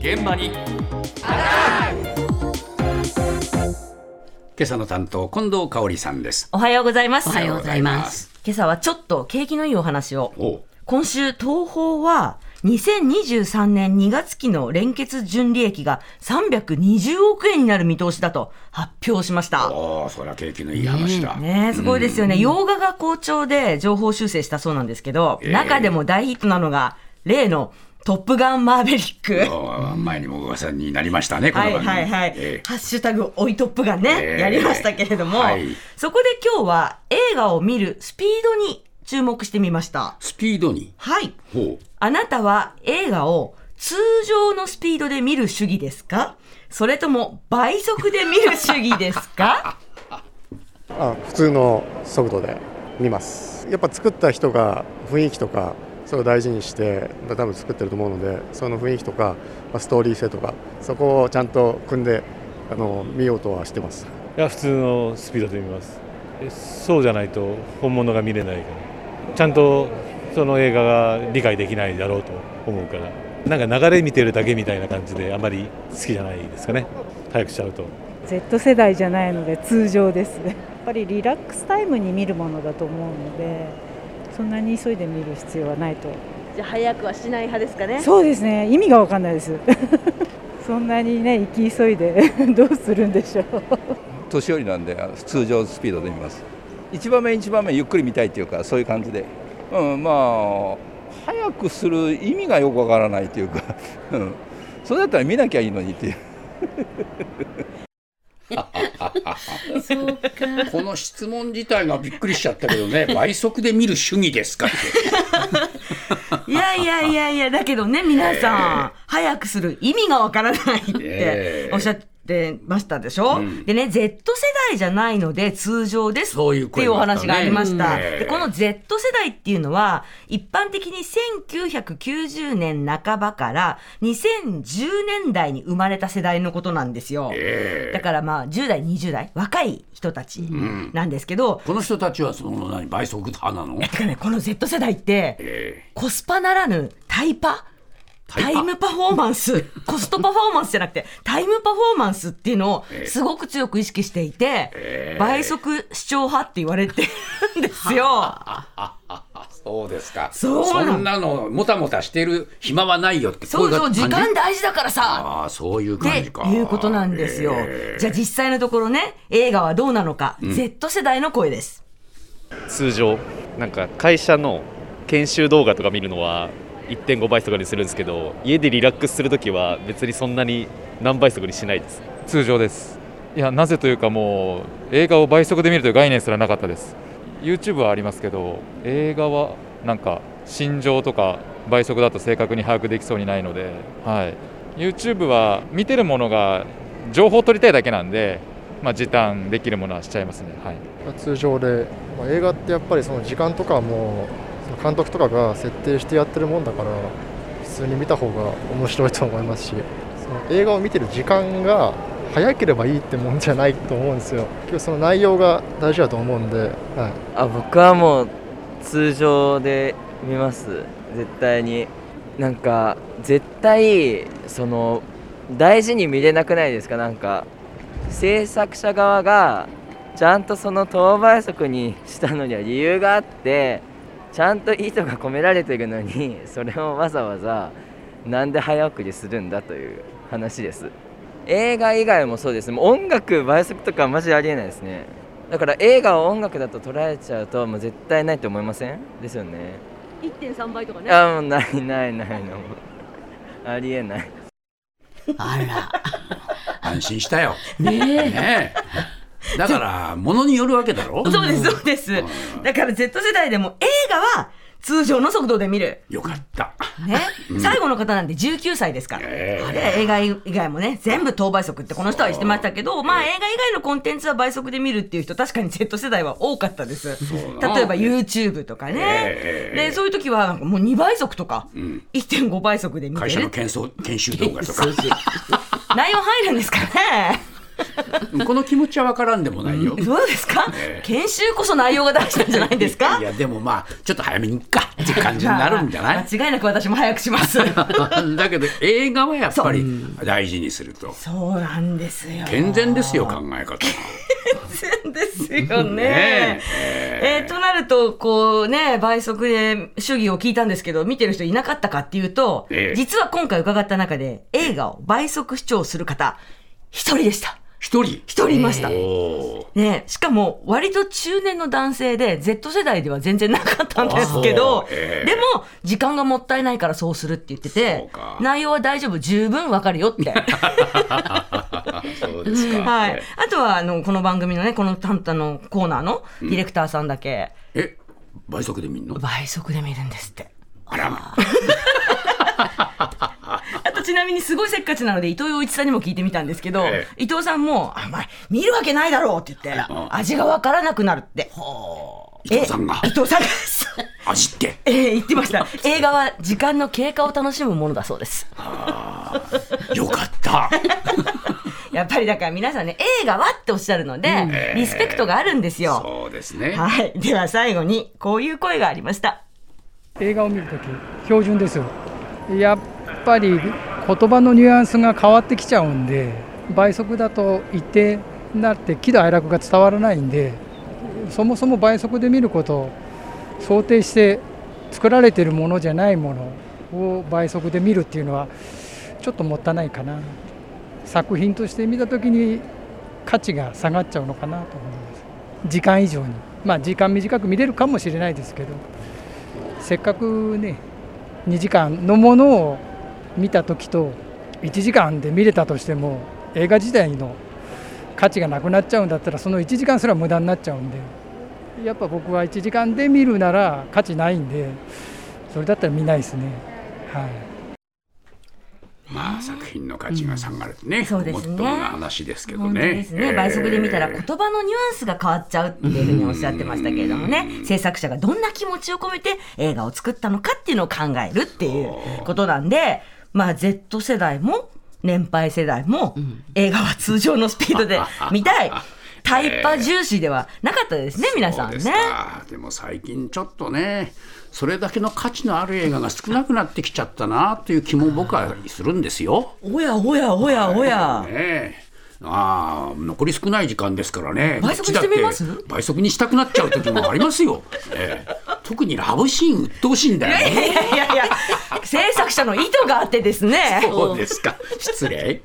現場に今朝の担当近藤香織さんですおはようございます。おはようございます。今朝はちょっと景気のいいお話を。お今週、東宝は2023年2月期の連結純利益が320億円になる見通しだと発表しました。おーそりゃ景気のいい話だ、ねえすごいですよね。洋画が好調で情報修正したそうなんですけど、ええ中でも大ヒットなのが、例のトップガンマーヴェリック。おー前にも噂になりましたねこのはい番組。はいはい。え。ハッシュタグ追いトップガンね、ええ。やりましたけれども、はい。そこで今日は映画を見るスピードに注目してみました。スピードに？はい。ほう。あなたは映画を通常のスピードで見る主義ですか？それとも倍速で見る主義ですか？あ普通の速度で見ます。やっぱ作った人が雰囲気とかそれを大事にして多分作ってると思うのでその雰囲気とかまあストーリー性とかそこをちゃんと組んであの見ようとはしてます。いや普通のスピードで見ます。えそうじゃないと本物が見れないから。ちゃんとその映画が理解できないだろうと思うから。なんか流れ見てるだけみたいな感じであまり好きじゃないですかね。早くしちゃうと。Z 世代じゃないので通常ですね。やっぱりリラックスタイムに見るものだと思うのでそんなに急いで見る必要はないと。じゃあ早くはしない派ですかね。そうですね。意味が分かんないです。そんなにね行き急いで どうするんでしょう。年寄りなんで通常スピードで見ます。一番目一番目ゆっくり見たいっていうかそういう感じで、うん、まあ早くする意味がよくわからないっていうか、うん、それだったら見なきゃいいのにっていう この質問自体がびっくりしちゃったけどね 倍速で見る主義ですかって。いやいやいやいや、だけどね、皆さん、早くする。意味がわからないっええ。ておっしゃってましたでしょ、うん。でね、Z 世代じゃないので通常ですっていうお話がありました。うんええ。でこの Z 世代っていうのは、一般的に1990年半ばから2010年代に生まれた世代のことなんですよ。ええ。だからまあ10代、20代、若い人たちなんですけど、この人たちはその何倍速派なの？だからね、この Z 世代って、え。コスパならぬタイパ？タイムパフォーマンス、コストパフォーマンスじゃなくて、タイムパフォーマンスっていうのをすごく強く意識していて、倍速視聴派って言われてるんですよ。そうですか。そうなの。そんなのもたもたしてる暇はないよってそうそう、時間大事だからさ。ああそういう感ってじか。いうことなんですよ。ええ。じゃあ実際のところね、映画はどうなのか、Z 世代の声です。通常なんか会社の研修動画とか見るのは1.5倍速にするんですけど家でリラックスするときは別にそんなに何倍速にしないです。通常です。いやなぜというかもう映画を倍速で見るという概念すらなかったです。YouTube はありますけど映画はなんか心情とか倍速だと正確に把握できそうにないので、はい、YouTube は見てるものが情報を取りたいだけなんで、まあ、時短できるものはしちゃいますね、はい、通常で、まあ映画ってやっぱりその時間とかも監督とかが設定してやってるもんだから普通に見た方が面白いと思いますしその映画を見てる時間が早ければいいってもんじゃないと思うんですよ。結局その内容が大事だと思うんで、はい、あ僕はもう通常で見ます。絶対になんか絶対その大事に見れなくないですか？なんか制作者側がちゃんとその等倍速にしたのには理由があってちゃんと意図が込められているのにそれをわざわざなんで早送りするんだという話です。映画以外もそうです。もう音楽倍速とかはマジでありえないですね。だから映画を音楽だと捉えちゃうともう絶対ないと思いません？ですよね。1.3倍とかね。あもうないないない。のありえない。あら。安心したよ。ねえ。ねえ だからものによるわけだろ？そうです、そうです。だから Z 世代でも映画は通常の速度で見る。よかった。ね、最後の方なんて19歳ですから、ええ。あれ映画以外もね全部等倍速ってこの人は言ってましたけど、まあ映画以外のコンテンツは倍速で見るっていう人確かに Z 世代は多かったです。な例えば YouTube とかね、ええでそういう時はもう2倍速とか、ん。1.5倍速で見てる。会社の研修研修動画とか。内容入るんですかねこの気持ちは分からんでもないよ。どうですか、研修こそ内容が大事なんじゃないですか？いやでもまあちょっと早めにいっか。っていう感じになるんじゃない？間違いなく私も早くします。だけど映画はやっぱり大事にすると。そうなんですよ。健全ですよ考え方全然ですよね。ねえーとなるとこうね倍速で主義を聞いたんですけど見てる人いなかったかっていうと、ええ。実は今回伺った中で映画を倍速視聴する方一人でした一人？一人いました、おね、しかも割と中年の男性で Z 世代では全然なかったんですけど、でも時間がもったいないからそうするって言ってて内容は大丈夫。十分わかるよって。そうですか、はい、あとはあのこの番組のねこのタンタのコーナーのディレクターさんだけ、え倍速で見んの？倍速で見るんですって。あらま ちなみにすごいせっかちなので伊藤洋一さんにも聞いてみたんですけど、え伊藤さんも「あまあ見るわけないだろう」って言って味がわからなくなるって。伊藤さんが？伊藤さんが味って？えー言ってました。映画は時間の経過を楽しむものだそうです。よかった。やっぱりだから皆さんね映画はっておっしゃるので、リスペクトがあるんですよ。そうですね。はい。では最後にこういう声がありました。映画を見るとき標準ですよ。やっぱり言葉のニュアンスが変わってきちゃうんで倍速だと一定になって喜怒哀楽が伝わらないんでそもそも倍速で見ることを想定して作られてるものじゃないものを倍速で見るっていうのはちょっともったいないかな。作品として見た時に価値が下がっちゃうのかなと思います。時間以上に。まあ時間短く見れるかもしれないですけどせっかくね2時間のものを見た時と1時間で見れたとしても映画自体の価値がなくなっちゃうんだったらその1時間すら無駄になっちゃうんでやっぱ僕は1時間で見るなら価値ないんでそれだったら見ないですね。はい。まあ作品の価値が下がるとね、そうですね。もっともな話ですけどね。ですね、倍速で見たら言葉のニュアンスが変わっちゃうっていうふうにおっしゃってましたけれどもね。制作者がどんな気持ちを込めて映画を作ったのかっていうのを考えるっていうことなんでまあ Z 世代も年配世代も映画は通常のスピードで 見たい。タイパ重視ではなかったですね皆さんね。ですかでも最近ちょっとねそれだけの価値のある映画が少なくなってきちゃったなという気も僕はするんですよ。おやおやおやおや、ねえ。ああ残り少ない時間ですからね。倍速にしてみます？倍速にしたくなっちゃう時もありますよ、ええ特にラブシーン鬱陶しいんだよいやいやいや制作者の意図があってですね。そうですか。失礼